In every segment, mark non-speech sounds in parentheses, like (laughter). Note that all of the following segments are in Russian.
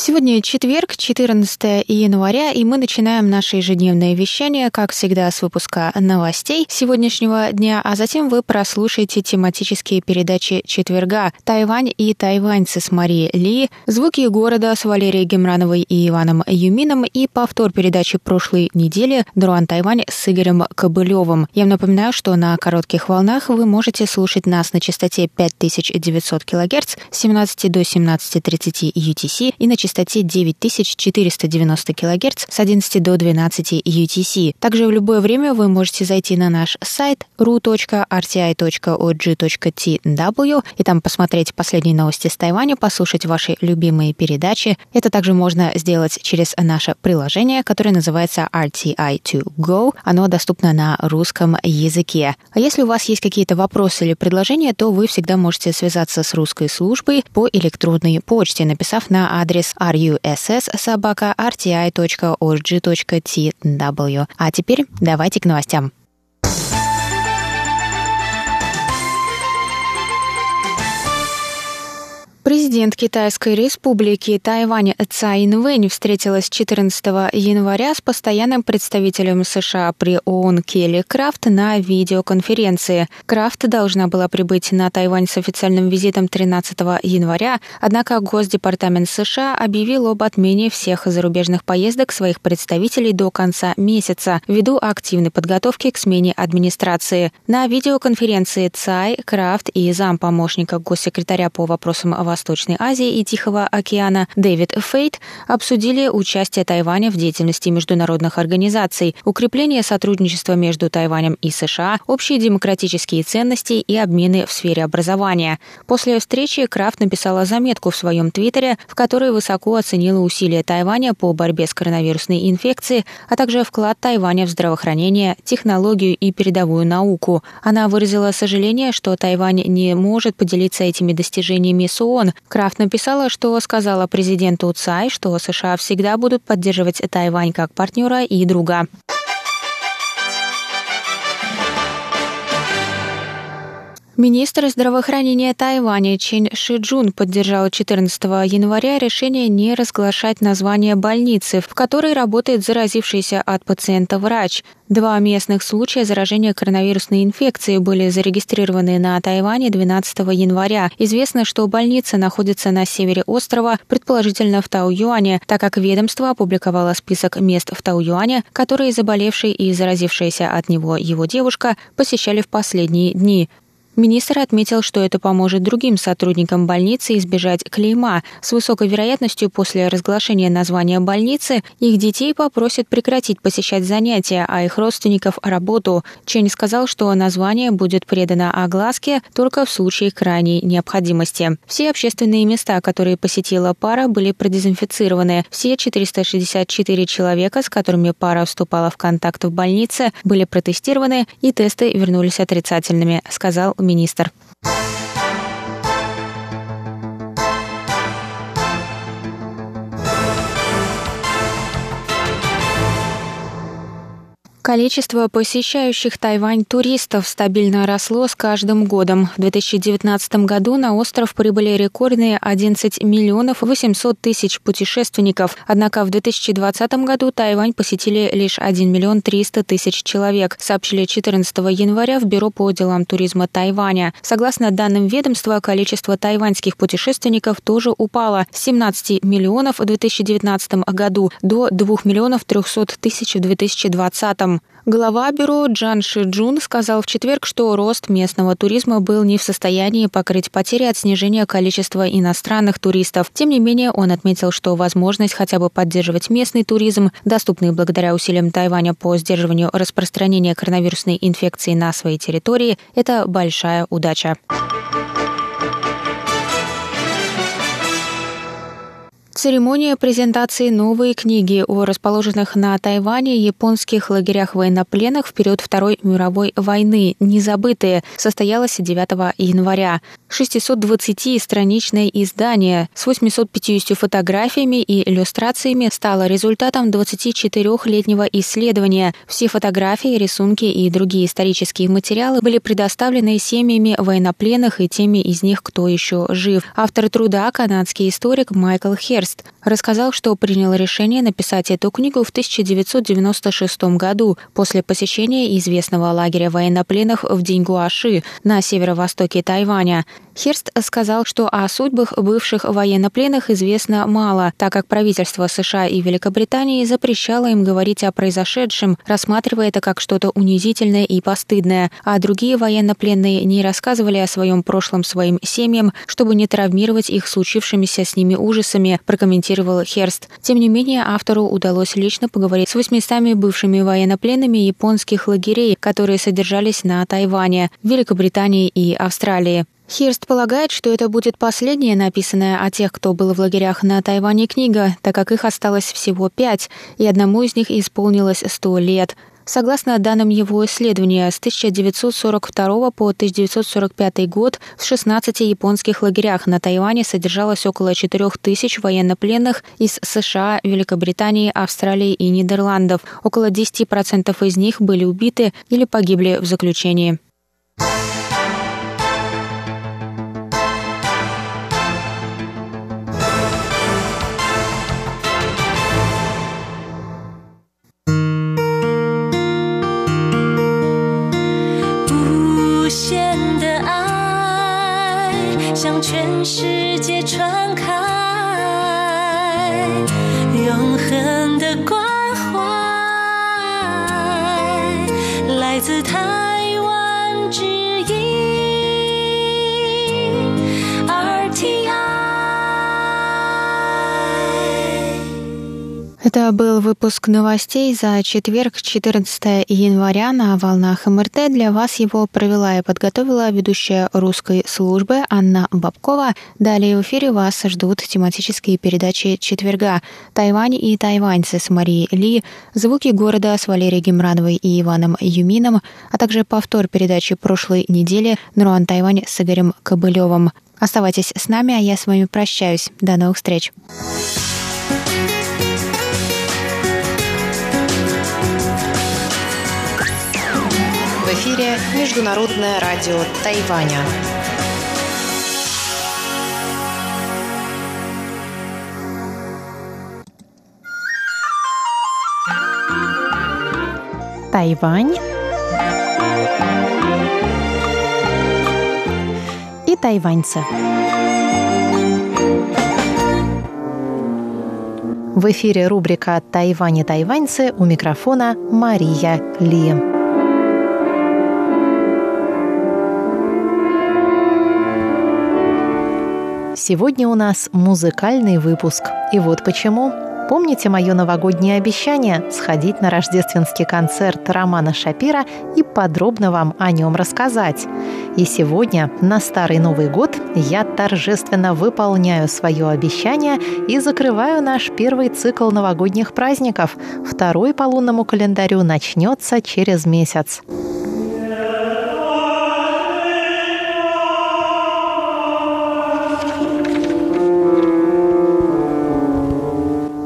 Сегодня четверг, 14 января, и мы начинаем наше ежедневное вещание, как всегда, с выпуска новостей сегодняшнего дня, а затем вы прослушаете тематические передачи четверга «Тайвань и тайваньцы» с Марией Ли, «Звуки города» с Валерией Гемрановой и Иваном Юмином и повтор передачи прошлой недели «Друан Тайвань» с Игорем Кобылевым. Я напоминаю, что на коротких волнах вы можете слушать нас на частоте 5900 кГц с 17 до 17.30 UTC и на частоте частоте 9490 кГц с 11 до 12 UTC. Также в любое время вы можете зайти на наш сайт ru.rti.org.tw и там посмотреть последние новости с Тайваня, послушать ваши любимые передачи. Это также можно сделать через наше приложение, которое называется RTI2Go. Оно доступно на русском языке. А если у вас есть какие-то вопросы или предложения, то вы всегда можете связаться с русской службой по электронной почте, написав на адрес russ.rti.org.tw. А теперь давайте к новостям. Президент Китайской республики Тайвань Цай Инвэнь встретилась 14 января с постоянным представителем США при ООН Келли Крафт на видеоконференции. Крафт должна была прибыть на Тайвань с официальным визитом 13 января, однако Госдепартамент США объявил об отмене всех зарубежных поездок своих представителей до конца месяца ввиду активной подготовки к смене администрации. На видеоконференции Цай, Крафт и зампомощника госсекретаря по вопросам Восточной Азии и Тихого океана Дэвид Фейт обсудили участие Тайваня в деятельности международных организаций, укрепление сотрудничества между Тайванем и США, общие демократические ценности и обмены в сфере образования. После встречи Крафт написала заметку в своем твиттере, в которой высоко оценила усилия Тайваня по борьбе с коронавирусной инфекцией, а также вклад Тайваня в здравоохранение, технологию и передовую науку. Она выразила сожаление, что Тайвань не может поделиться этими достижениями с Крафт написала, что сказала президенту Цай, что США всегда будут поддерживать Тайвань как партнера и друга. Министр здравоохранения Тайваня Чен Шиджун поддержал 14 января решение не разглашать название больницы, в которой работает заразившийся от пациента врач. Два местных случая заражения коронавирусной инфекцией были зарегистрированы на Тайване 12 января. Известно, что больница находится на севере острова, предположительно в Тау-Юане, так как ведомство опубликовало список мест в Тау-Юане, которые заболевший и заразившаяся от него его девушка посещали в последние дни. Министр отметил, что это поможет другим сотрудникам больницы избежать клейма. С высокой вероятностью после разглашения названия больницы их детей попросят прекратить посещать занятия, а их родственников – работу. Чень сказал, что название будет предано огласке только в случае крайней необходимости. Все общественные места, которые посетила пара, были продезинфицированы. Все 464 человека, с которыми пара вступала в контакт в больнице, были протестированы, и тесты вернулись отрицательными, сказал министр министр. Количество посещающих Тайвань туристов стабильно росло с каждым годом. В 2019 году на остров прибыли рекордные 11 миллионов 800 тысяч путешественников. Однако в 2020 году Тайвань посетили лишь 1 миллион 300 тысяч человек, сообщили 14 января в Бюро по делам туризма Тайваня. Согласно данным ведомства, количество тайваньских путешественников тоже упало с 17 миллионов в 2019 году до 2 миллионов 300 тысяч в 2020. Глава бюро Джан Шиджун сказал в четверг, что рост местного туризма был не в состоянии покрыть потери от снижения количества иностранных туристов. Тем не менее, он отметил, что возможность хотя бы поддерживать местный туризм, доступный благодаря усилиям Тайваня по сдерживанию распространения коронавирусной инфекции на своей территории, это большая удача. Церемония презентации новой книги о расположенных на Тайване японских лагерях военнопленных в период Второй мировой войны «Незабытые» состоялась 9 января. 620-страничное издание с 850 фотографиями и иллюстрациями стало результатом 24-летнего исследования. Все фотографии, рисунки и другие исторические материалы были предоставлены семьями военнопленных и теми из них, кто еще жив. Автор труда – канадский историк Майкл Херст Херст рассказал, что принял решение написать эту книгу в 1996 году после посещения известного лагеря военнопленных в Дингуаши на северо-востоке Тайваня. Херст сказал, что о судьбах бывших военнопленных известно мало, так как правительство США и Великобритании запрещало им говорить о произошедшем, рассматривая это как что-то унизительное и постыдное, а другие военнопленные не рассказывали о своем прошлом своим семьям, чтобы не травмировать их случившимися с ними ужасами, прокомментировал Херст. Тем не менее, автору удалось лично поговорить с 800 бывшими военнопленными японских лагерей, которые содержались на Тайване, Великобритании и Австралии. Хирст полагает, что это будет последняя написанная о тех, кто был в лагерях на Тайване книга, так как их осталось всего пять, и одному из них исполнилось сто лет. Согласно данным его исследования, с 1942 по 1945 год в 16 японских лагерях на Тайване содержалось около 4000 военнопленных из США, Великобритании, Австралии и Нидерландов. Около 10% из них были убиты или погибли в заключении. 全世界传开永恒的关怀来自他。Это был выпуск новостей за четверг, 14 января на волнах МРТ. Для вас его провела и подготовила ведущая русской службы Анна Бабкова. Далее в эфире вас ждут тематические передачи четверга «Тайвань и тайваньцы» с Марией Ли, «Звуки города» с Валерией Гемрановой и Иваном Юмином, а также повтор передачи прошлой недели «Нуруан Тайвань» с Игорем Кобылевым. Оставайтесь с нами, а я с вами прощаюсь. До новых встреч. Эфире Международное радио Тайваня. Тайвань и тайваньцы. В эфире рубрика «Тайвань и тайваньцы» у микрофона Мария Ли. Сегодня у нас музыкальный выпуск. И вот почему. Помните мое новогоднее обещание сходить на рождественский концерт Романа Шапира и подробно вам о нем рассказать? И сегодня, на Старый Новый год, я торжественно выполняю свое обещание и закрываю наш первый цикл новогодних праздников. Второй по лунному календарю начнется через месяц.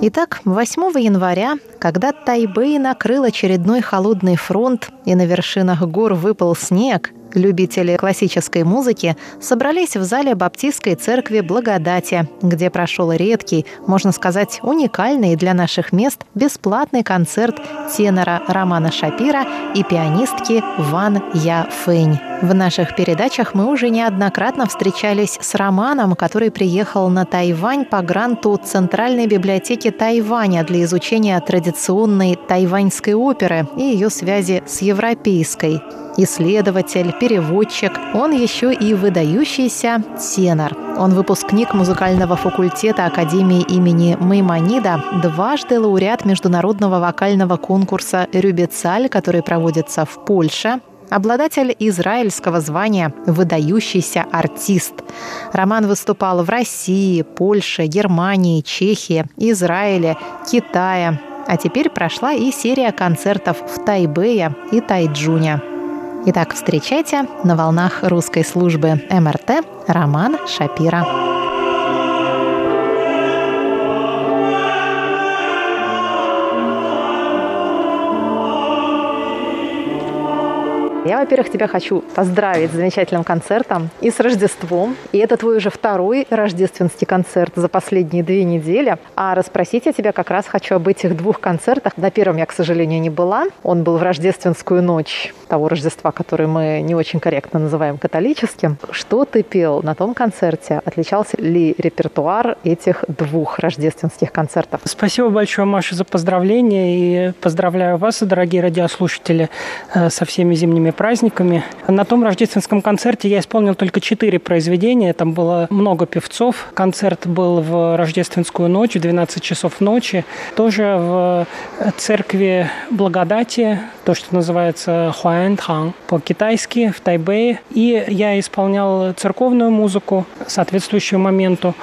Итак, 8 января, когда Тайбэй накрыл очередной холодный фронт и на вершинах гор выпал снег, Любители классической музыки собрались в зале Баптистской церкви Благодати, где прошел редкий, можно сказать, уникальный для наших мест бесплатный концерт тенора Романа Шапира и пианистки Ван Я Фэнь. В наших передачах мы уже неоднократно встречались с Романом, который приехал на Тайвань по гранту Центральной библиотеки Тайваня для изучения традиционной тайваньской оперы и ее связи с европейской исследователь, переводчик. Он еще и выдающийся тенор. Он выпускник музыкального факультета Академии имени Маймонида, дважды лауреат международного вокального конкурса «Рюбецаль», который проводится в Польше, обладатель израильского звания «Выдающийся артист». Роман выступал в России, Польше, Германии, Чехии, Израиле, Китае, а теперь прошла и серия концертов в Тайбэе и Тайджуне. Итак, встречайте на волнах русской службы МРТ Роман Шапира. Я, во-первых, тебя хочу поздравить с замечательным концертом и с Рождеством. И это твой уже второй рождественский концерт за последние две недели. А расспросить я тебя как раз хочу об этих двух концертах. На первом я, к сожалению, не была. Он был в рождественскую ночь того Рождества, который мы не очень корректно называем католическим. Что ты пел на том концерте? Отличался ли репертуар этих двух рождественских концертов? Спасибо большое, Маша, за поздравления. И поздравляю вас, дорогие радиослушатели, э, со всеми зимними праздниками. На том рождественском концерте я исполнил только четыре произведения. Там было много певцов. Концерт был в рождественскую ночь, в 12 часов ночи. Тоже в церкви Благодати, то, что называется Хуан Тхан по-китайски, в Тайбэе. И я исполнял церковную музыку, соответствующую моменту.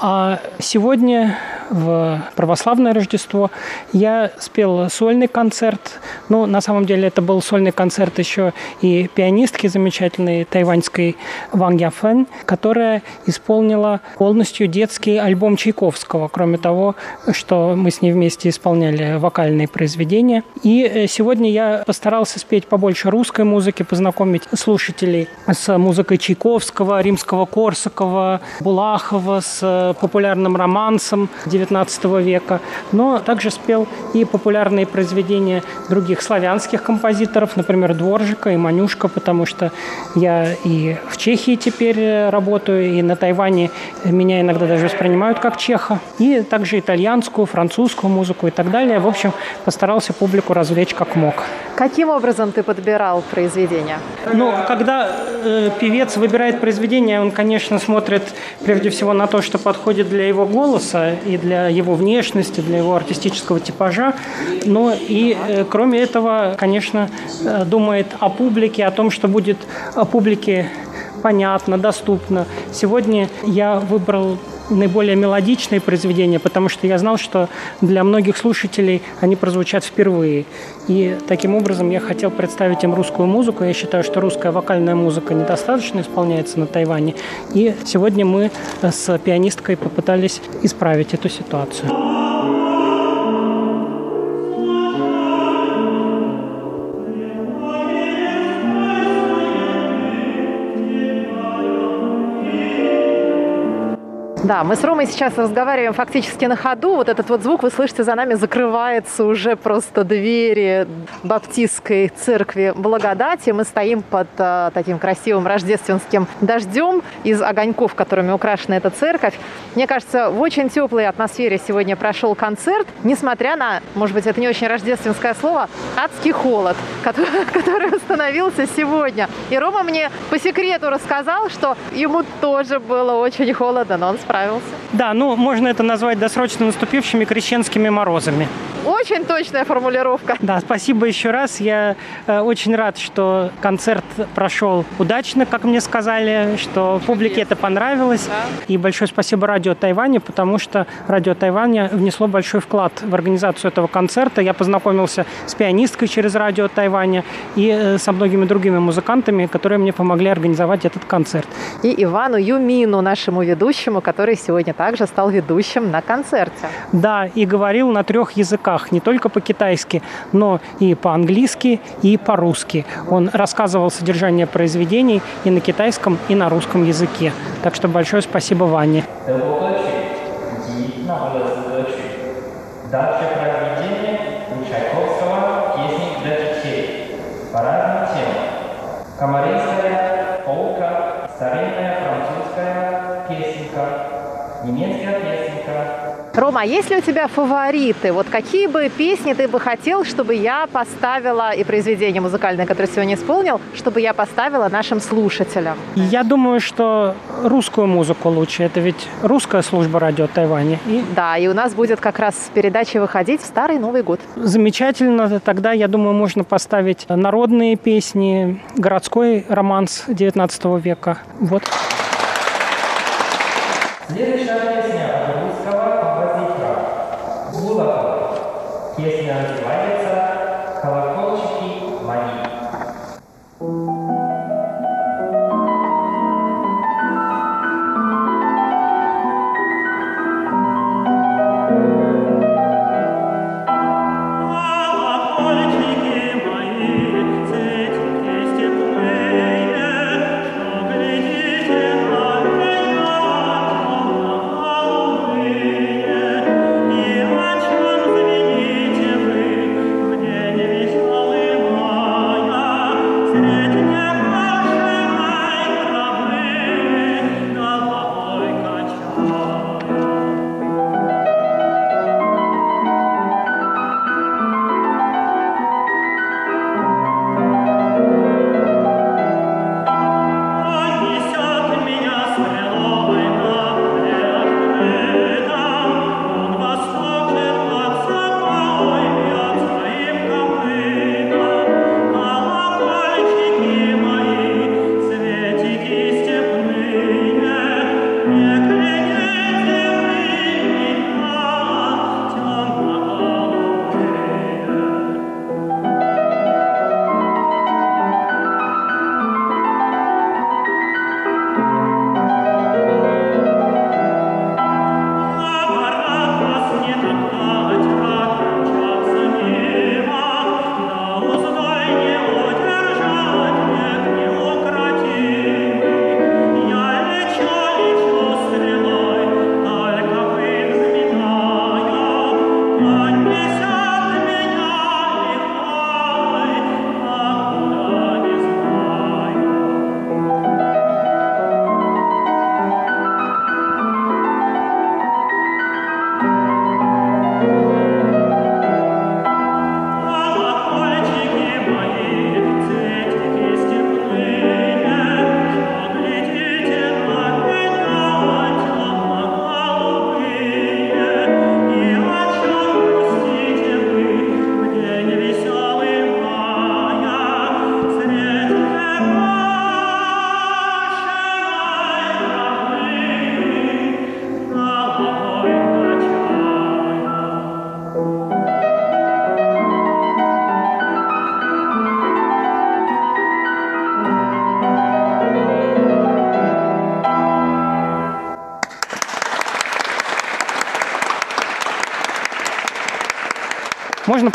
А сегодня в православное Рождество я спел сольный концерт. Ну, на самом деле это был сольный концерт еще и пианистки замечательной тайваньской Ван Яфен, которая исполнила полностью детский альбом Чайковского, кроме того, что мы с ней вместе исполняли вокальные произведения. И э, сегодня я постарался спеть побольше русской музыки, познакомить слушателей с музыкой Чайковского, Римского Корсакова, Булахова, с популярным романсом XIX века, но также спел и популярные произведения других славянских композиторов, например, Дворжика и Манюшка, потому что я и в Чехии теперь работаю, и на Тайване меня иногда даже воспринимают как чеха, и также итальянскую, французскую музыку и так далее. В общем, постарался публику развлечь как мог. Каким образом ты подбирал произведения? Ну, когда э, певец выбирает произведение, он, конечно, смотрит прежде всего на то, что подходит для его голоса и для для его внешности, для его артистического типажа, но и, э, кроме этого, конечно, э, думает о публике, о том, что будет о публике понятно, доступно. Сегодня я выбрал наиболее мелодичные произведения, потому что я знал, что для многих слушателей они прозвучат впервые. И таким образом я хотел представить им русскую музыку. Я считаю, что русская вокальная музыка недостаточно исполняется на Тайване. И сегодня мы с пианисткой попытались исправить эту ситуацию. Да, мы с Ромой сейчас разговариваем фактически на ходу. Вот этот вот звук, вы слышите, за нами закрывается уже просто двери баптистской церкви Благодати. Мы стоим под а, таким красивым рождественским дождем из огоньков, которыми украшена эта церковь. Мне кажется, в очень теплой атмосфере сегодня прошел концерт, несмотря на, может быть, это не очень рождественское слово, адский холод, который, (laughs) который установился сегодня. И Рома мне по секрету рассказал, что ему тоже было очень холодно, но он справился. Да, ну можно это назвать досрочно наступившими крещенскими морозами. Очень точная формулировка. Да, спасибо еще раз. Я э, очень рад, что концерт прошел удачно, как мне сказали, что публике это понравилось. Да. И большое спасибо Радио Тайваня, потому что Радио Тайваня внесло большой вклад в организацию этого концерта. Я познакомился с пианисткой через Радио Тайваня и э, со многими другими музыкантами, которые мне помогли организовать этот концерт. И Ивану Юмину, нашему ведущему, который сегодня также стал ведущим на концерте. Да, и говорил на трех языках не только по-китайски, но и по-английски, и по-русски. Он рассказывал содержание произведений и на китайском, и на русском языке. Так что большое спасибо Ване. Дальше произведение у Чайковского «Песни для детей» по разным темам. Рома, а есть ли у тебя фавориты? Вот какие бы песни ты бы хотел, чтобы я поставила, и произведение музыкальное, которое сегодня исполнил, чтобы я поставила нашим слушателям? Я думаю, что русскую музыку лучше. Это ведь русская служба радио Тайваня. И... Да, и у нас будет как раз передача выходить в Старый Новый год. Замечательно. Тогда, я думаю, можно поставить народные песни, городской романс 19 века. Вот. Следующая песня Песня называется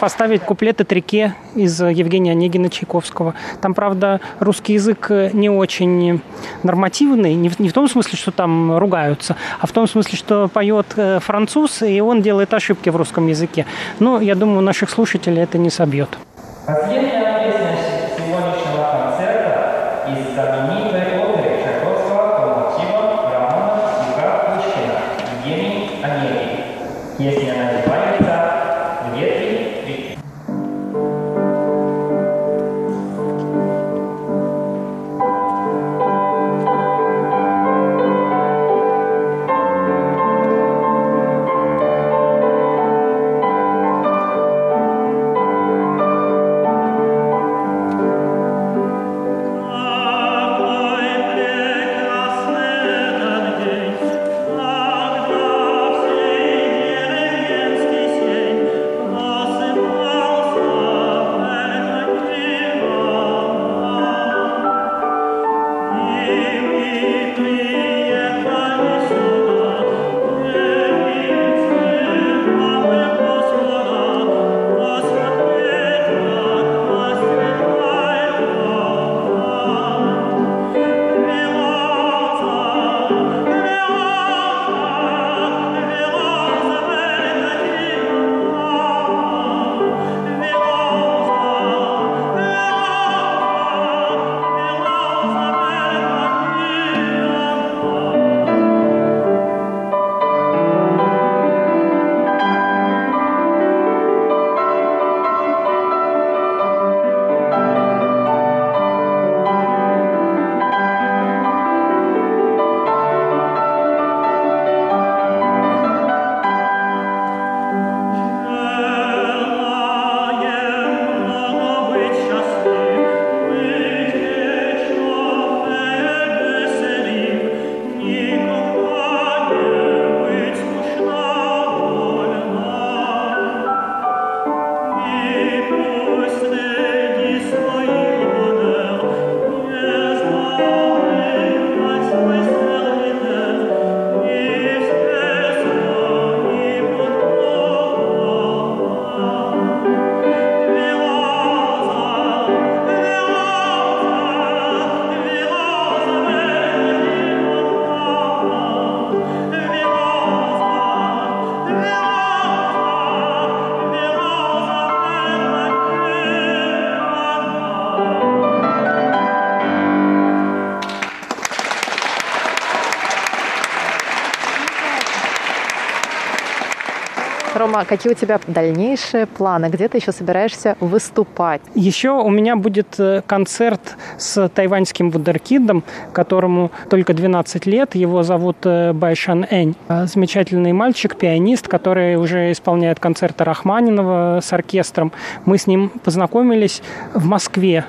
поставить куплеты Трике из Евгения Онегина Чайковского. Там, правда, русский язык не очень нормативный, не в, не в том смысле, что там ругаются, а в том смысле, что поет э, француз, и он делает ошибки в русском языке. Но я думаю, наших слушателей это не собьет. Рома, какие у тебя дальнейшие планы? Где ты еще собираешься выступать? Еще у меня будет э, концерт с тайваньским вундеркиндом, которому только 12 лет. Его зовут э, Байшан Энь. Э, замечательный мальчик, пианист, который уже исполняет концерты Рахманинова с оркестром. Мы с ним познакомились в Москве,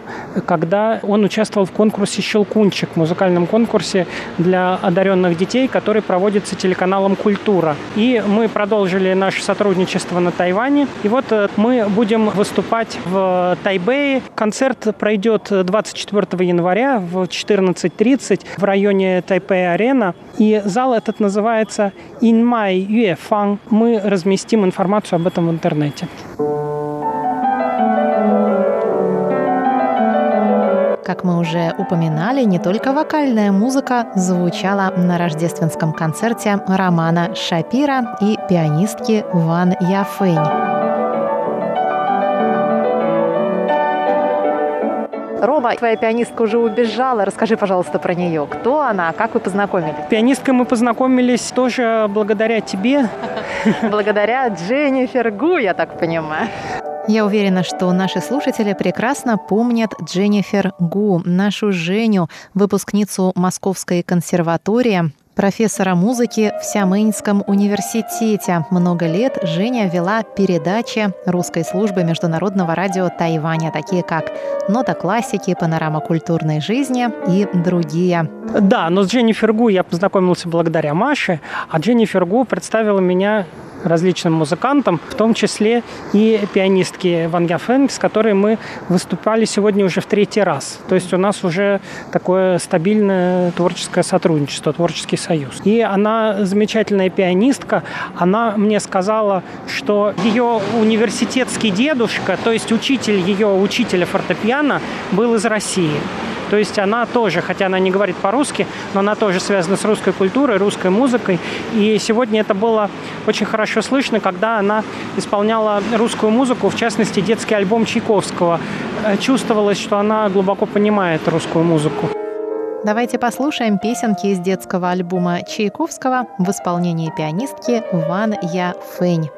когда он участвовал в конкурсе «Щелкунчик», музыкальном конкурсе для одаренных детей, который проводится телеканалом «Культура». И мы продолжили наше сотрудничество на Тайване. И вот э, мы будем выступать в Тайбэе. Концерт пройдет 24 января в 14.30 в районе Тайпэй-арена. И зал этот называется Инмай Юэфан. Мы разместим информацию об этом в интернете. Как мы уже упоминали, не только вокальная музыка звучала на рождественском концерте Романа Шапира и пианистки Ван Яфэнь. Рома, твоя пианистка уже убежала. Расскажи, пожалуйста, про нее. Кто она? Как вы познакомились? Пианисткой мы познакомились тоже благодаря тебе. Благодаря Дженнифер Гу, я так понимаю. Я уверена, что наши слушатели прекрасно помнят Дженнифер Гу, нашу Женю, выпускницу Московской консерватории, профессора музыки в Сямынском университете. Много лет Женя вела передачи русской службы международного радио Тайваня, такие как «Нота классики», «Панорама культурной жизни» и другие. Да, но с Дженнифер Гу я познакомился благодаря Маше, а Дженнифер Гу представила меня различным музыкантам, в том числе и пианистке Ван Яфен, с которой мы выступали сегодня уже в третий раз. То есть у нас уже такое стабильное творческое сотрудничество, творческий союз. И она замечательная пианистка. Она мне сказала, что ее университетский дедушка, то есть учитель ее учителя фортепиано, был из России. То есть она тоже, хотя она не говорит по-русски, но она тоже связана с русской культурой, русской музыкой. И сегодня это было очень хорошо слышно, когда она исполняла русскую музыку, в частности, детский альбом Чайковского. Э, чувствовалось, что она глубоко понимает русскую музыку. Давайте послушаем песенки из детского альбома Чайковского в исполнении пианистки Ван Я Фэнь.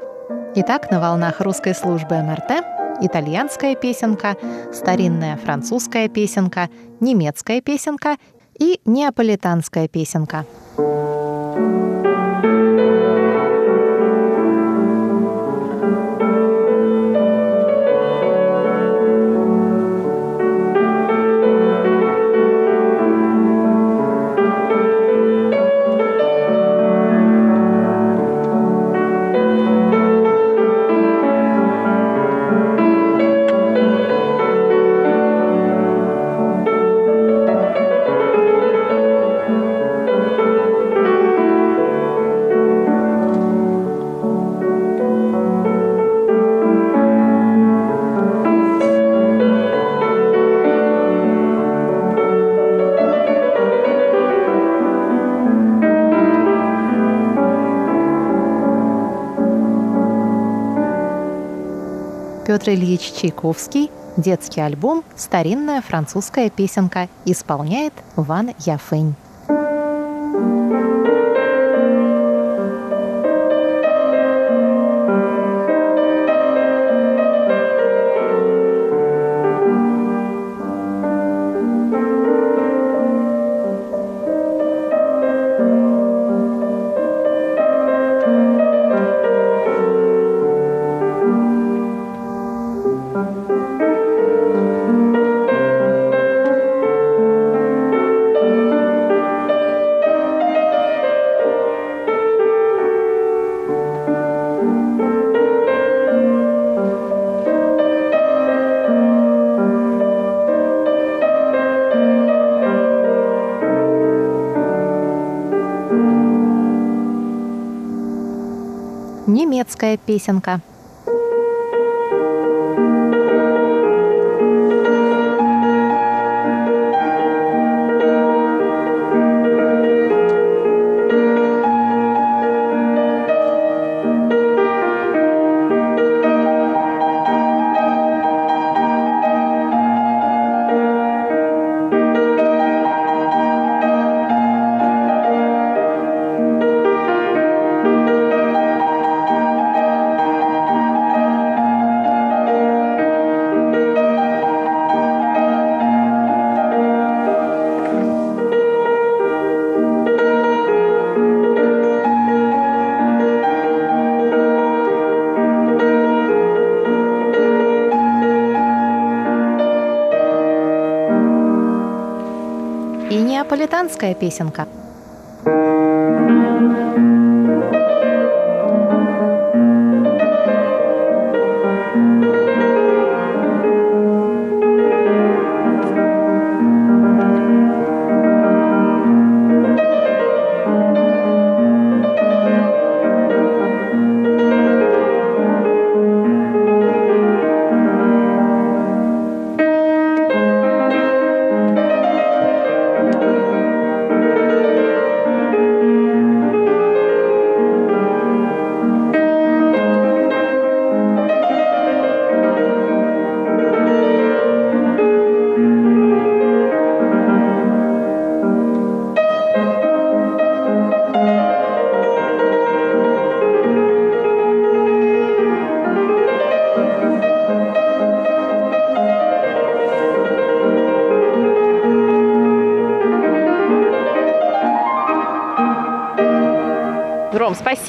Итак, на волнах русской службы МРТ итальянская песенка, старинная французская песенка, немецкая песенка и неаполитанская песенка. Петр Ильич Чайковский, детский альбом «Старинная французская песенка» исполняет Ван Яфынь. Немецкая песенка. Неаполитанская песенка.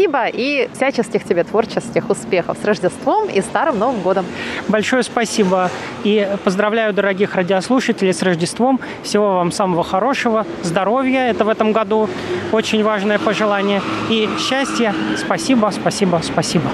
Спасибо и всяческих тебе творческих успехов с Рождеством и Старым Новым годом. Большое спасибо и поздравляю дорогих радиослушателей с Рождеством. Всего вам самого хорошего, здоровья, это в этом году очень важное пожелание, и счастья. Спасибо, спасибо, спасибо.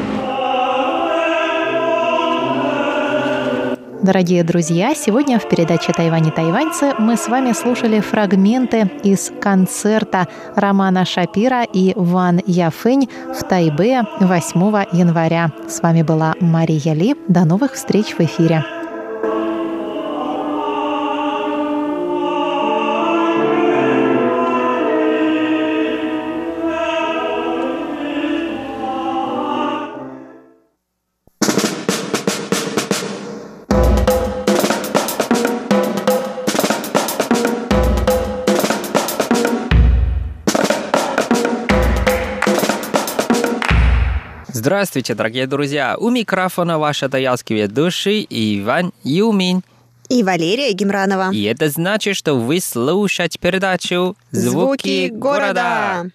Дорогие друзья, сегодня в передаче «Тайвань и тайваньцы» мы с вами слушали фрагменты из концерта Романа Шапира и Ван Яфынь в Тайбе 8 января. С вами была Мария Ли. До новых встреч в эфире. Здравствуйте, дорогие друзья! У микрофона ваша таялский ведущий Иван Юмин. И Валерия Гемранова. И это значит, что вы слушаете передачу «Звуки города».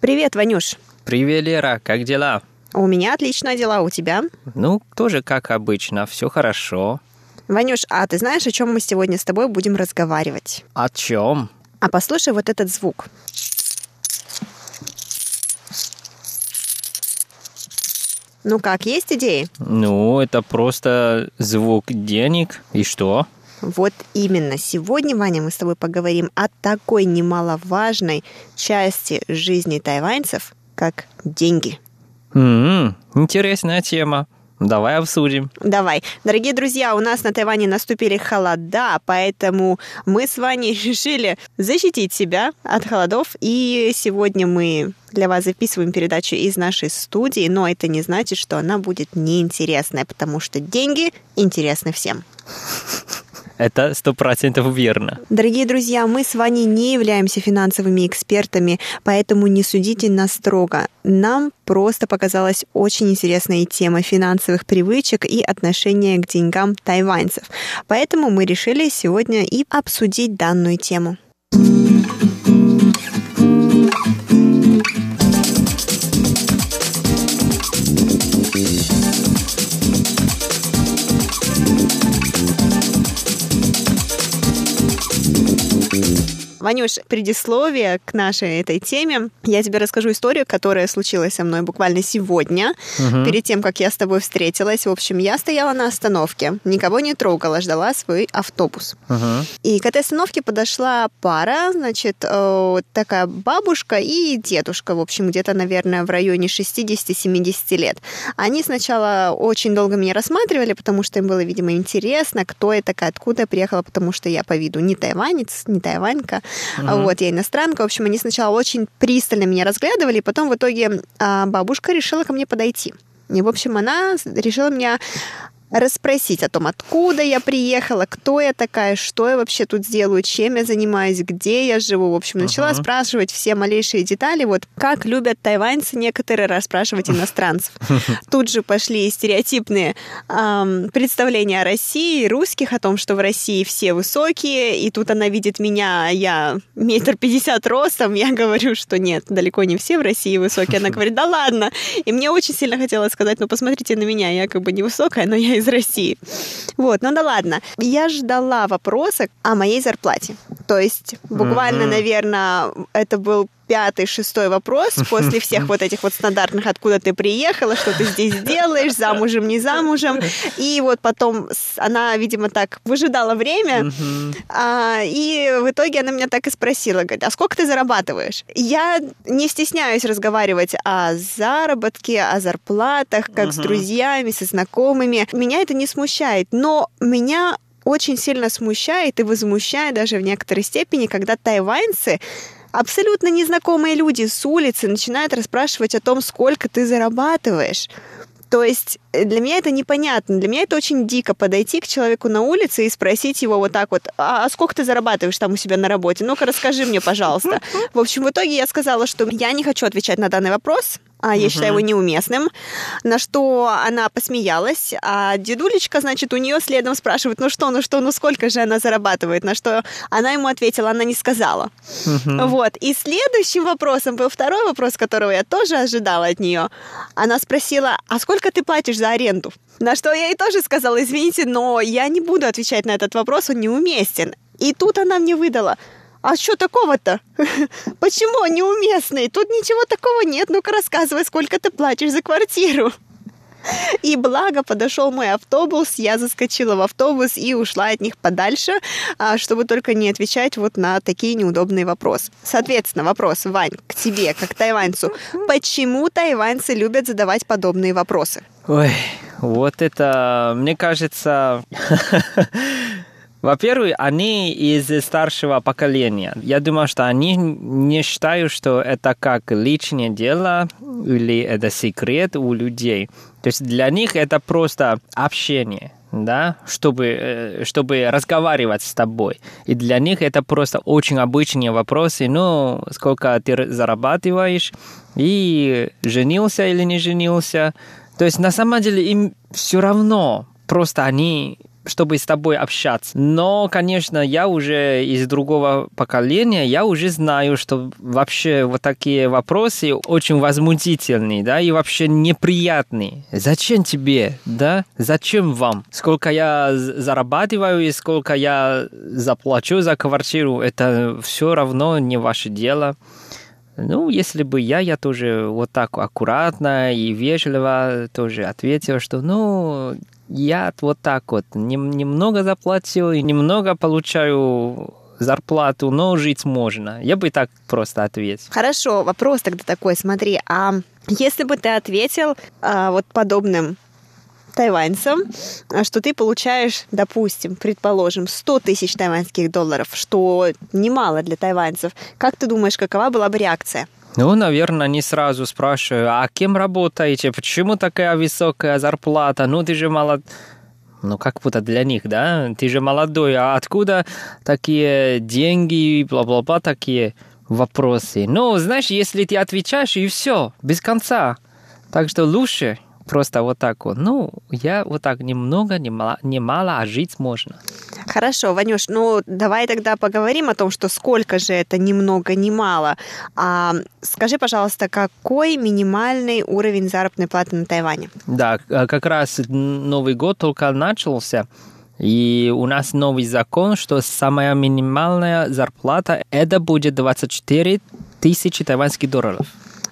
Привет, Ванюш. Привет, Лера, как дела? У меня отлично дела, у тебя? Ну, тоже как обычно, все хорошо. Ванюш, а ты знаешь, о чем мы сегодня с тобой будем разговаривать? О чем? А послушай вот этот звук. Ну как, есть идеи? Ну, это просто звук денег. И что? Вот именно. Сегодня, Ваня, мы с тобой поговорим о такой немаловажной части жизни тайваньцев, как деньги. М-м, интересная тема. Давай обсудим. Давай. Дорогие друзья, у нас на Тайване наступили холода, поэтому мы с Ваней (laughs) решили защитить себя от холодов. И сегодня мы для вас записываем передачу из нашей студии, но это не значит, что она будет неинтересная, потому что деньги интересны всем. (laughs) Это сто процентов верно. Дорогие друзья, мы с вами не являемся финансовыми экспертами, поэтому не судите нас строго. Нам просто показалась очень интересная тема финансовых привычек и отношения к деньгам тайваньцев. Поэтому мы решили сегодня и обсудить данную тему. Ванюш, предисловие к нашей этой теме. Я тебе расскажу историю, которая случилась со мной буквально сегодня, Мгм. перед тем, как я с тобой встретилась. В общем, я стояла на остановке, никого не трогала, ждала свой автобус. Мгм. И к этой остановке подошла пара, значит, э, такая бабушка и дедушка, в общем, где-то, наверное, в районе 60-70 лет. Они сначала очень долго меня рассматривали, потому что им было, видимо, интересно, кто я такая, откуда я приехала, потому что я по виду не тайванец, не тайванька, а вот, я иностранка. В общем, они сначала очень пристально меня разглядывали, и потом в итоге а, бабушка решила ко мне подойти. И, в общем, она решила меня расспросить о том, откуда я приехала, кто я такая, что я вообще тут делаю, чем я занимаюсь, где я живу. В общем, начала uh-huh. спрашивать все малейшие детали, вот как любят тайваньцы некоторые расспрашивать (laughs) иностранцев. Тут же пошли стереотипные эм, представления о России, русских, о том, что в России все высокие, и тут она видит меня, а я метр пятьдесят ростом, я говорю, что нет, далеко не все в России высокие. Она говорит, да ладно. И мне очень сильно хотелось сказать, ну посмотрите на меня, я как бы невысокая, но я из России. Вот, ну да ладно. Я ждала вопроса о моей зарплате. То есть буквально, mm-hmm. наверное, это был пятый, шестой вопрос (laughs) после всех вот этих вот стандартных, откуда ты приехала, что ты здесь делаешь, замужем, не замужем. И вот потом она, видимо, так выжидала время, а, и в итоге она меня так и спросила, говорит, а сколько ты зарабатываешь? Я не стесняюсь разговаривать о заработке, о зарплатах, как с друзьями, со знакомыми. Меня это не смущает, но меня очень сильно смущает и возмущает даже в некоторой степени, когда тайваньцы абсолютно незнакомые люди с улицы начинают расспрашивать о том, сколько ты зарабатываешь. То есть э, для меня это непонятно. Для меня это очень дико подойти к человеку на улице и спросить его вот так вот, а, а сколько ты зарабатываешь там у себя на работе? Ну-ка расскажи мне, пожалуйста. (laughs) В общем, в итоге я сказала, что я не хочу отвечать на данный вопрос а я угу. считаю его неуместным, на что она посмеялась, а дедулечка, значит, у нее следом спрашивает, ну что, ну что, ну сколько же она зарабатывает, на что она ему ответила, она не сказала. Угу. Вот, и следующим вопросом был второй вопрос, которого я тоже ожидала от нее. Она спросила, а сколько ты платишь за аренду? На что я ей тоже сказала, извините, но я не буду отвечать на этот вопрос, он неуместен. И тут она мне выдала – а что такого-то? (laughs) Почему он неуместный? Тут ничего такого нет. Ну-ка рассказывай, сколько ты платишь за квартиру. И благо подошел мой автобус, я заскочила в автобус и ушла от них подальше, а, чтобы только не отвечать вот на такие неудобные вопросы. Соответственно, вопрос, Вань, к тебе, как тайваньцу. Почему тайваньцы любят задавать подобные вопросы? Ой, вот это, мне кажется, (laughs) Во-первых, они из старшего поколения. Я думаю, что они не считают, что это как личное дело или это секрет у людей. То есть для них это просто общение да, чтобы, э, чтобы разговаривать с тобой. И для них это просто очень обычные вопросы, ну, сколько ты зарабатываешь, и женился или не женился. То есть на самом деле им все равно, просто они чтобы с тобой общаться. Но, конечно, я уже из другого поколения, я уже знаю, что вообще вот такие вопросы очень возмутительные, да, и вообще неприятные. Зачем тебе, да? Зачем вам? Сколько я зарабатываю и сколько я заплачу за квартиру, это все равно не ваше дело. Ну, если бы я, я тоже вот так аккуратно и вежливо тоже ответил, что, ну, я вот так вот немного заплатил и немного получаю зарплату, но жить можно. Я бы так просто ответил. Хорошо, вопрос тогда такой, смотри, а если бы ты ответил а, вот подобным тайваньцам, что ты получаешь, допустим, предположим, 100 тысяч тайваньских долларов, что немало для тайваньцев, как ты думаешь, какова была бы реакция? Ну, наверное, не сразу спрашиваю, а кем работаете, почему такая высокая зарплата, ну ты же молод... Ну, как будто для них, да? Ты же молодой, а откуда такие деньги, бла-бла-бла, такие вопросы? Ну, знаешь, если ты отвечаешь, и все, без конца. Так что лучше просто вот так вот. Ну, я вот так немного, немало, немало, а жить можно. Хорошо, Ванюш, ну давай тогда поговорим о том, что сколько же это ни много, ни мало. А, скажи, пожалуйста, какой минимальный уровень заработной платы на Тайване? Да, как раз Новый год только начался. И у нас новый закон, что самая минимальная зарплата это будет 24 тысячи тайваньских долларов.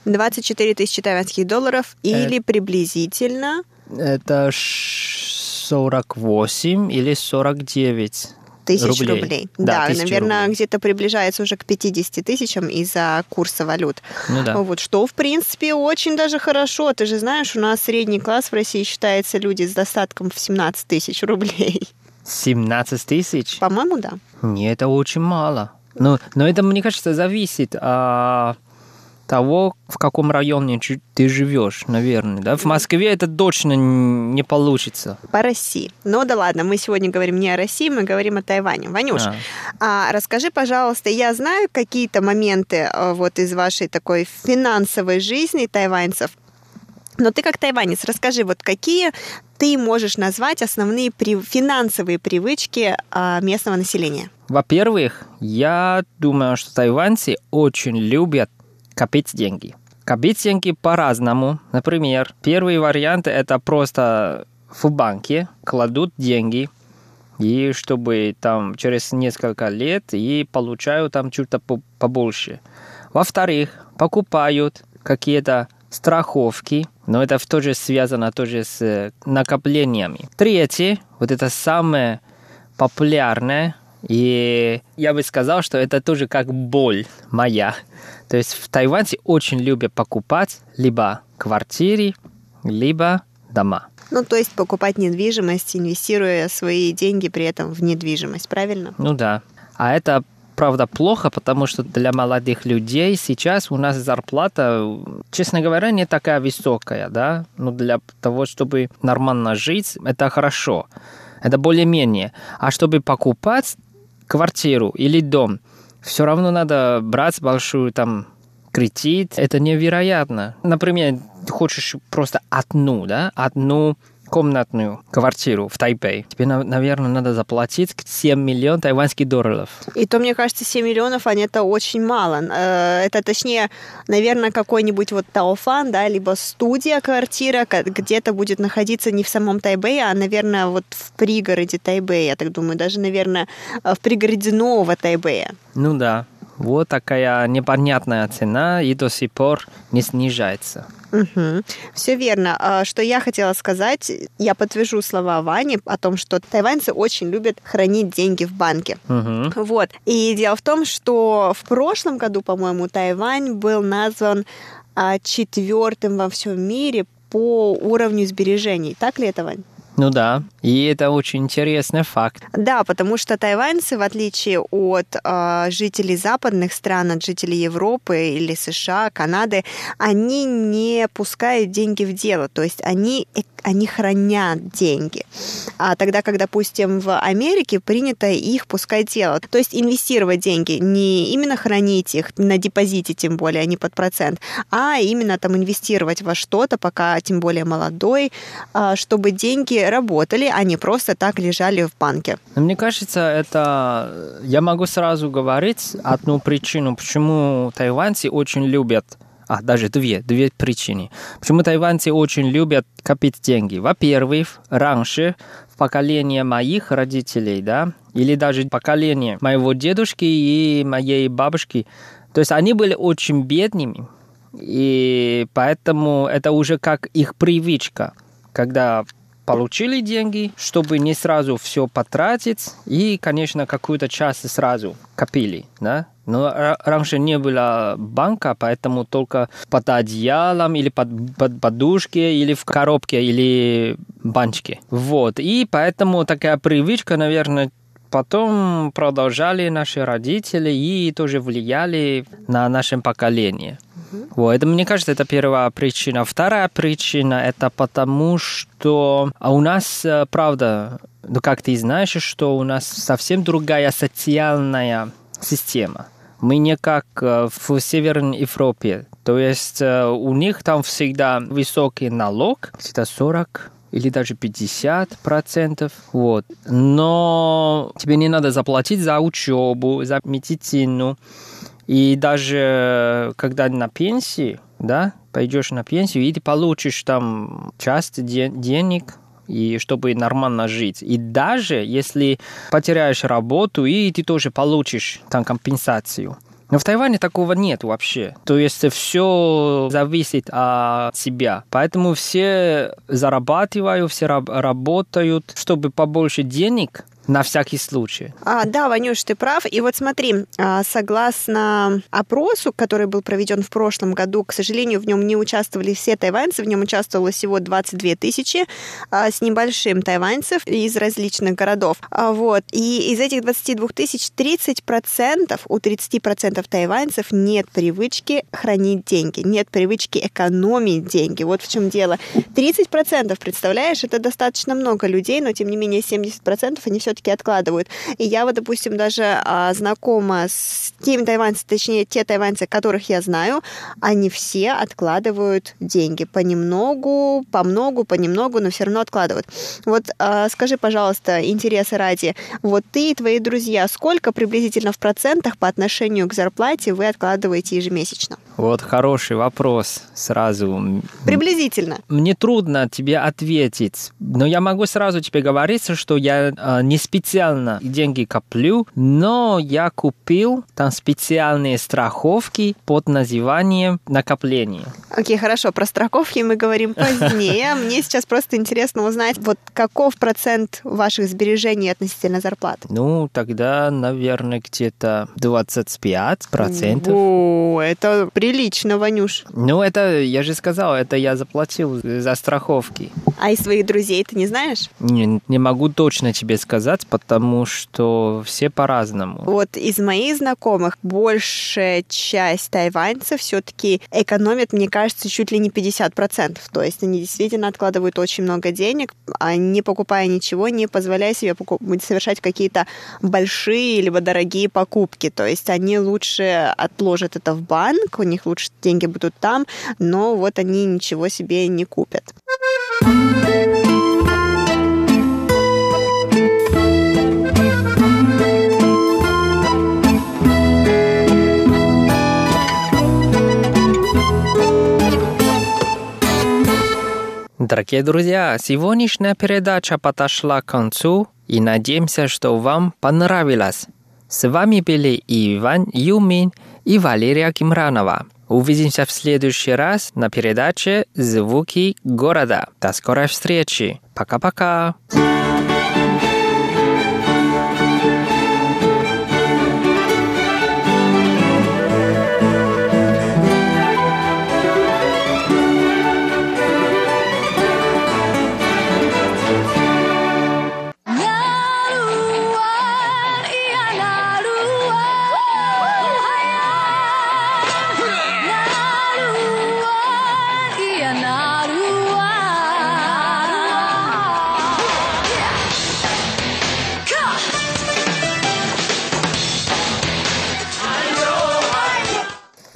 24 тысячи тайваньских долларов или приблизительно... Это 48 или 49 тысяч рублей. рублей. Да, да наверное, рублей. где-то приближается уже к 50 тысячам из-за курса валют. Ну, да. Вот, что, в принципе, очень даже хорошо. Ты же знаешь, у нас средний класс в России считается люди с достатком в 17 тысяч рублей. 17 тысяч? По-моему, да. Не, это очень мало. Но, но это, мне кажется, зависит от того, в каком районе ты живешь, наверное. Да? В Москве это точно не получится. По России. Ну да ладно, мы сегодня говорим не о России, мы говорим о Тайване. Ванюш, а. А, расскажи, пожалуйста, я знаю какие-то моменты э, вот из вашей такой финансовой жизни тайваньцев, но ты как тайванец, расскажи, вот какие ты можешь назвать основные при... финансовые привычки а, местного населения? Во-первых, я думаю, что тайваньцы очень любят копить деньги. Копить деньги по-разному. Например, первый вариант – это просто в банке кладут деньги, и чтобы там через несколько лет и получают там что-то побольше. Во-вторых, покупают какие-то страховки, но это тоже связано тоже с э, накоплениями. Третье, вот это самое популярное, и я бы сказал, что это тоже как боль моя. То есть в Тайване очень любят покупать либо квартиры, либо дома. Ну, то есть покупать недвижимость, инвестируя свои деньги при этом в недвижимость, правильно? Ну да. А это правда плохо, потому что для молодых людей сейчас у нас зарплата, честно говоря, не такая высокая, да, но для того, чтобы нормально жить, это хорошо, это более-менее. А чтобы покупать квартиру или дом, все равно надо брать большую там кредит, это невероятно. Например, хочешь просто одну, да, одну комнатную квартиру в Тайпей, тебе, наверное, надо заплатить 7 миллионов тайваньских долларов. И то, мне кажется, 7 миллионов, они это очень мало. Э, это, точнее, наверное, какой-нибудь вот Тауфан, да, либо студия квартира где-то будет находиться не в самом Тайбэе, а, наверное, вот в пригороде Тайбэя, я так думаю, даже, наверное, э, в пригороде нового Тайбэя. Ну да, вот такая непонятная цена и до сих пор не снижается. Угу. Все верно. А, что я хотела сказать, я подтвержу слова Вани о том, что тайваньцы очень любят хранить деньги в банке. Угу. Вот. И дело в том, что в прошлом году, по-моему, Тайвань был назван а, четвертым во всем мире по уровню сбережений. Так ли это, Вань? Ну да, и это очень интересный факт. Да, потому что тайваньцы, в отличие от э, жителей западных стран, от жителей Европы или США, Канады, они не пускают деньги в дело, то есть они, они хранят деньги. А тогда, как, допустим, в Америке принято их пускать дело, то есть инвестировать деньги, не именно хранить их на депозите, тем более, а не под процент, а именно там инвестировать во что-то, пока тем более молодой, э, чтобы деньги работали, а не просто так лежали в банке. Мне кажется, это... Я могу сразу говорить одну причину, почему тайваньцы очень любят а, даже две, две причины. Почему тайваньцы очень любят копить деньги? Во-первых, раньше, в поколении моих родителей, да, или даже поколение моего дедушки и моей бабушки, то есть они были очень бедными, и поэтому это уже как их привычка. Когда получили деньги, чтобы не сразу все потратить, и, конечно, какую-то часть сразу копили, да? Но раньше не было банка, поэтому только под одеялом или под, под подушке или в коробке или банчике. Вот. И поэтому такая привычка, наверное, потом продолжали наши родители и тоже влияли на наше поколение. Вот, это, мне кажется, это первая причина. Вторая причина – это потому, что а у нас, э, правда, ну как ты знаешь, что у нас совсем другая социальная система. Мы не как э, в Северной Европе. То есть э, у них там всегда высокий налог, где-то 40 или даже 50 процентов. Вот. Но тебе не надо заплатить за учебу, за медицину. И даже когда на пенсии, да, пойдешь на пенсию, и ты получишь там часть де- денег, и чтобы нормально жить. И даже если потеряешь работу, и ты тоже получишь там компенсацию. Но в Тайване такого нет вообще. То есть все зависит от себя. Поэтому все зарабатывают, все работают, чтобы побольше денег на всякий случай. А, да, Ванюш, ты прав. И вот смотри, а, согласно опросу, который был проведен в прошлом году, к сожалению, в нем не участвовали все тайваньцы, в нем участвовало всего 22 тысячи а, с небольшим тайваньцев из различных городов. А, вот. И из этих 22 тысяч 30% у 30% тайваньцев нет привычки хранить деньги, нет привычки экономить деньги. Вот в чем дело. 30%, представляешь, это достаточно много людей, но тем не менее 70% они все-таки откладывают. И я вот, допустим, даже а, знакома с теми тайваньцами, точнее, те тайваньцы, которых я знаю, они все откладывают деньги понемногу, по многу, понемногу, но все равно откладывают. Вот а, скажи, пожалуйста, интереса ради, вот ты и твои друзья, сколько приблизительно в процентах по отношению к зарплате вы откладываете ежемесячно? Вот хороший вопрос сразу. Приблизительно. Мне трудно тебе ответить, но я могу сразу тебе говорить, что я э, не специально деньги коплю, но я купил там специальные страховки под названием накопление. Окей, okay, хорошо, про страховки мы говорим позднее. (laughs) Мне сейчас просто интересно узнать, вот каков процент ваших сбережений относительно зарплаты? Ну, тогда, наверное, где-то 25 процентов. О, это прилично, Ванюш. Ну, это, я же сказал, это я заплатил за страховки. А из своих друзей ты не знаешь? Не, не могу точно тебе сказать, потому что все по-разному. Вот из моих знакомых большая часть тайваньцев все-таки экономят, мне кажется, чуть ли не 50%. То есть они действительно откладывают очень много денег, а не покупая ничего, не позволяя себе совершать какие-то большие либо дорогие покупки. То есть они лучше отложат это в банк, у них лучше деньги будут там, но вот они ничего себе не купят. Дорогие друзья, сегодняшняя передача подошла к концу и надеемся, что вам понравилось. С вами были Иван Юмин и Валерия Кимранова. Увидимся в следующий раз на передаче «Звуки города». До скорой встречи. Пока-пока.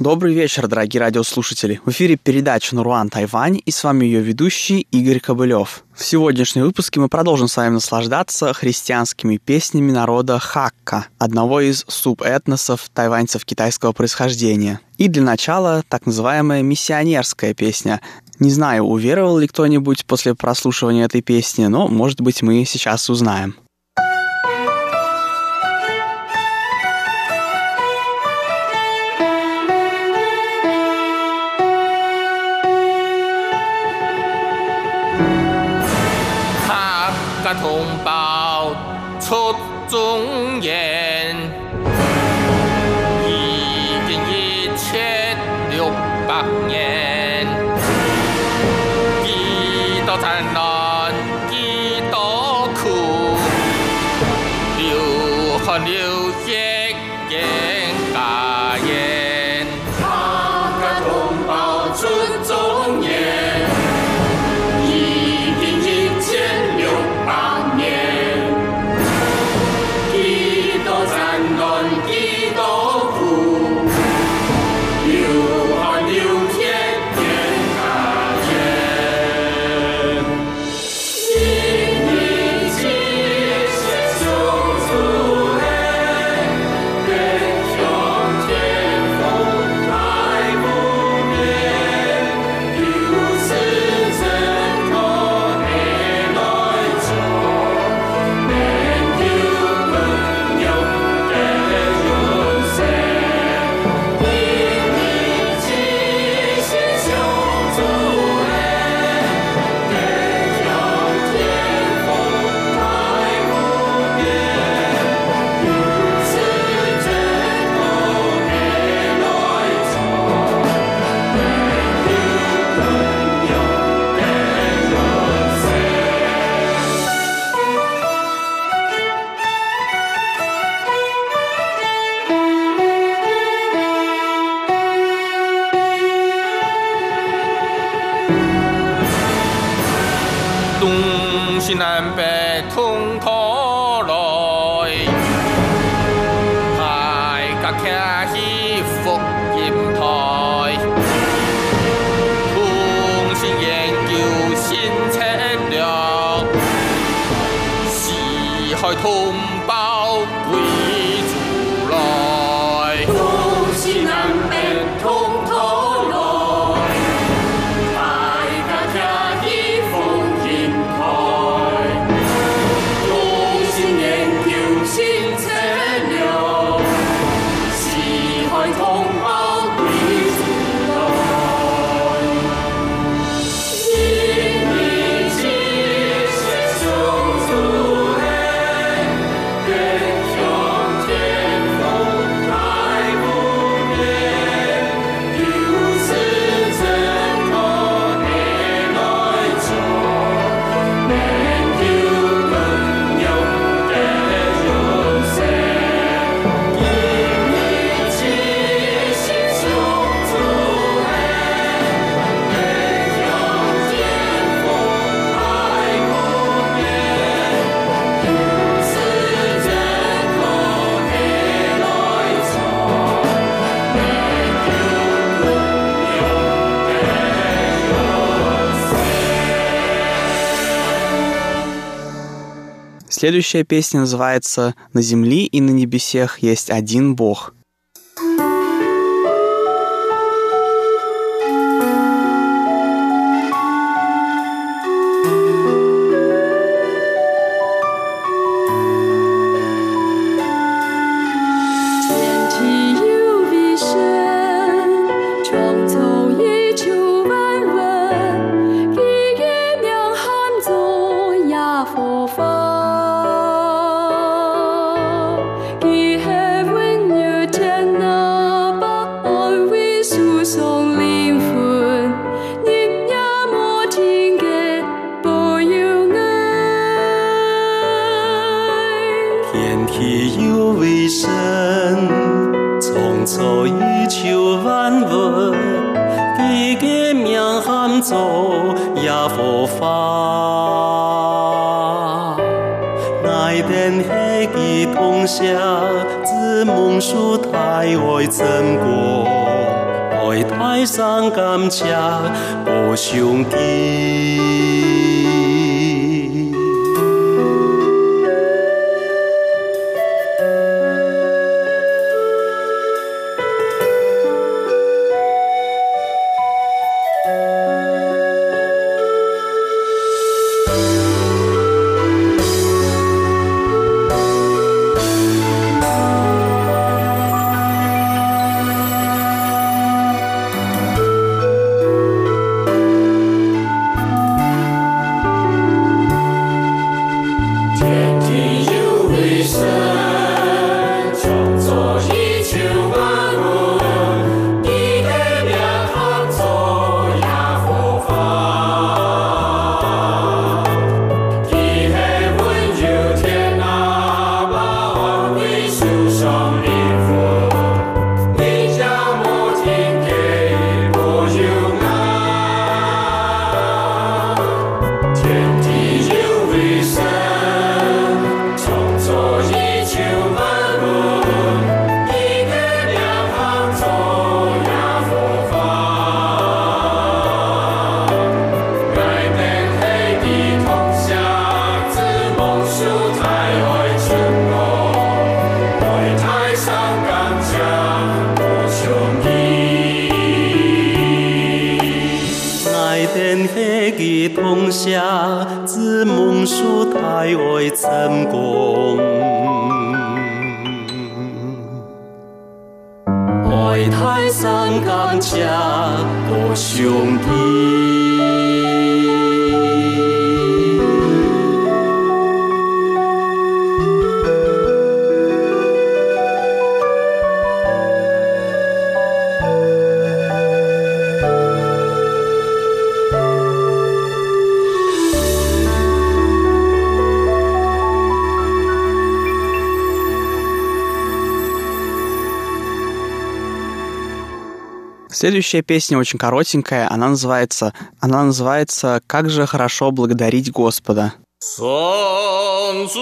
Добрый вечер, дорогие радиослушатели. В эфире передача «Наруан Тайвань» и с вами ее ведущий Игорь Кобылев. В сегодняшнем выпуске мы продолжим с вами наслаждаться христианскими песнями народа Хакка, одного из субэтносов тайваньцев китайского происхождения. И для начала так называемая миссионерская песня. Не знаю, уверовал ли кто-нибудь после прослушивания этой песни, но, может быть, мы сейчас узнаем. Следующая песня называется «На земле и на небесах есть один Бог». Следующая песня очень коротенькая, она называется, она называется «Как же хорошо благодарить Господа». Солнцу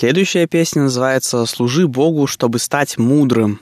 Следующая песня называется «Служи Богу, чтобы стать мудрым».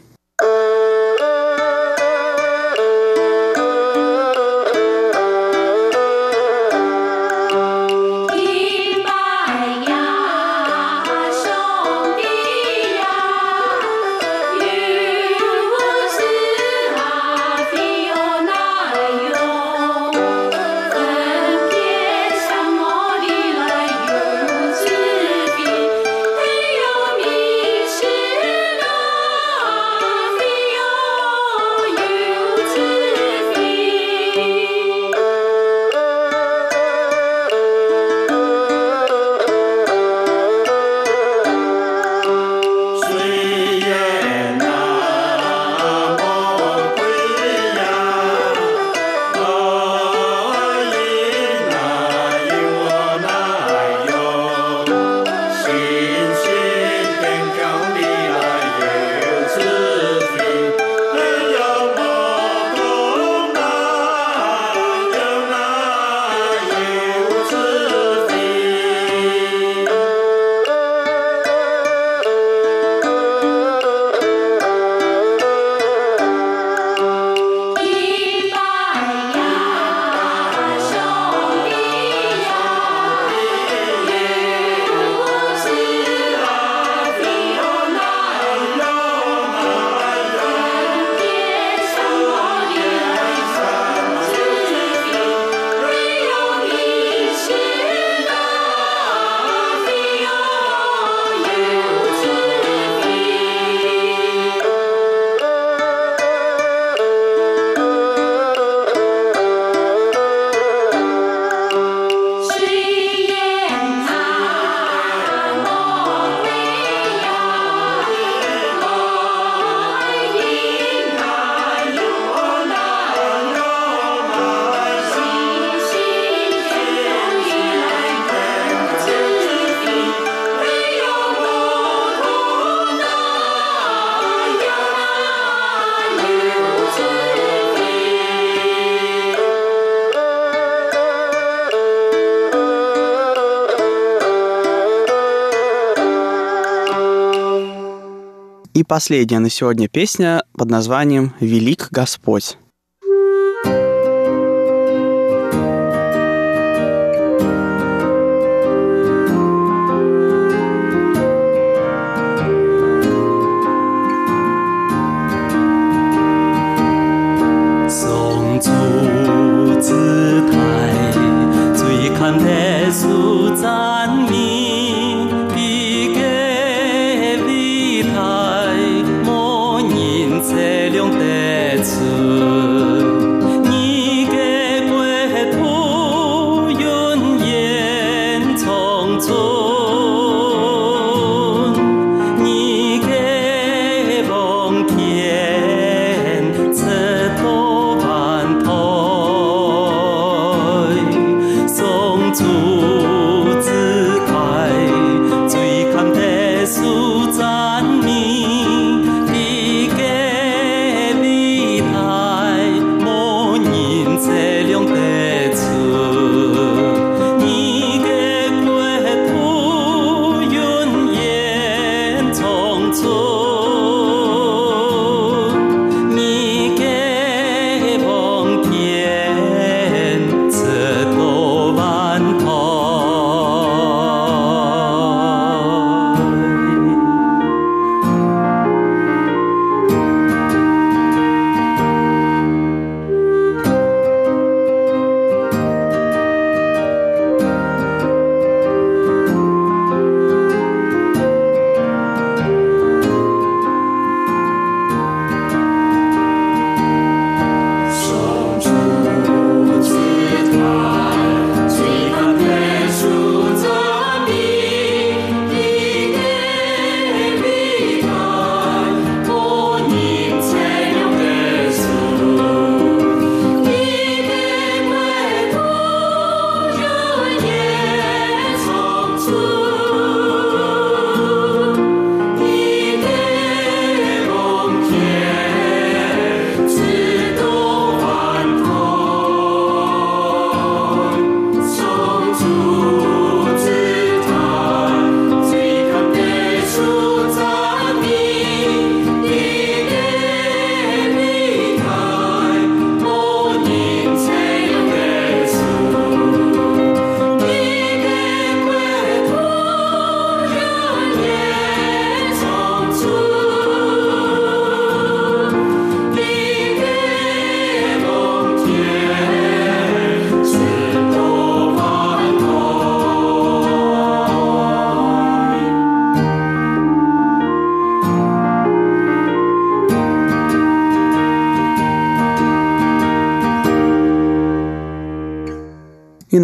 Последняя на сегодня песня под названием «Велик Господь».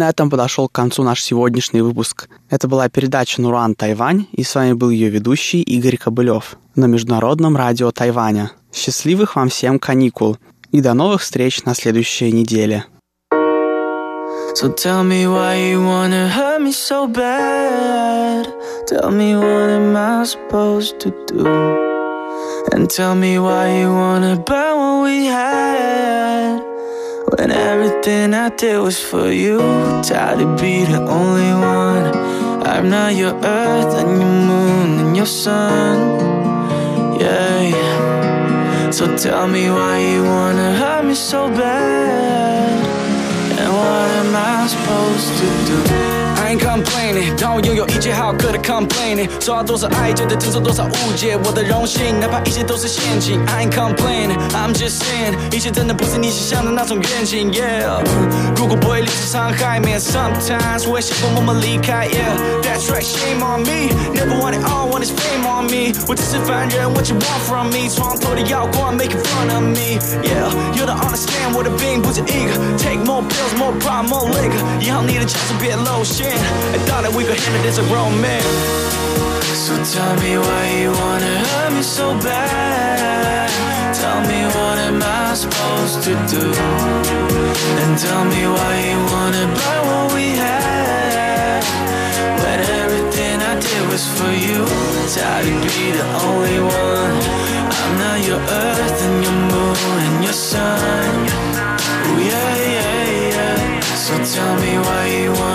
На этом подошел к концу наш сегодняшний выпуск. Это была передача «Нуран Тайвань», и с вами был ее ведущий Игорь Кобылев на Международном радио Тайваня. Счастливых вам всем каникул и до новых встреч на следующей неделе. So tell me why you wanna hurt me so bad. Tell me what am I supposed to do? And tell me why you wanna burn what we had. When everything I did was for you. Tired to be the only one. I'm not your earth and your moon and your sun. Yeah. So tell me why you wanna hurt me so bad. And what am I supposed to do? Complaining，当我拥有一切，好可的 complaining。受到多少爱，就得承受多少误解。我的荣幸，哪怕一切都是陷阱。I ain't complaining, I'm just saying，一切真的不是你想象的那种愿景。Yeah，如果不会留下伤害，man sometimes 我会想过默默离开。Yeah，that's right, shame on me. Never want it all, want is fame on me. 我只是凡人，what you want from me？床头的药罐，making fun of me. Yeah, you don't understand 我的病不止一个。Take more pills, more pride, more liquor。以后你的脚是别露馅。I thought that we could handle this a grown man. So tell me why you wanna hurt me so bad. Tell me what am I supposed to do? And tell me why you wanna buy what we had. When everything I did was for you. Tired to be the only one. I'm not your earth and your moon and your sun. Ooh, yeah, yeah, yeah. So tell me why you me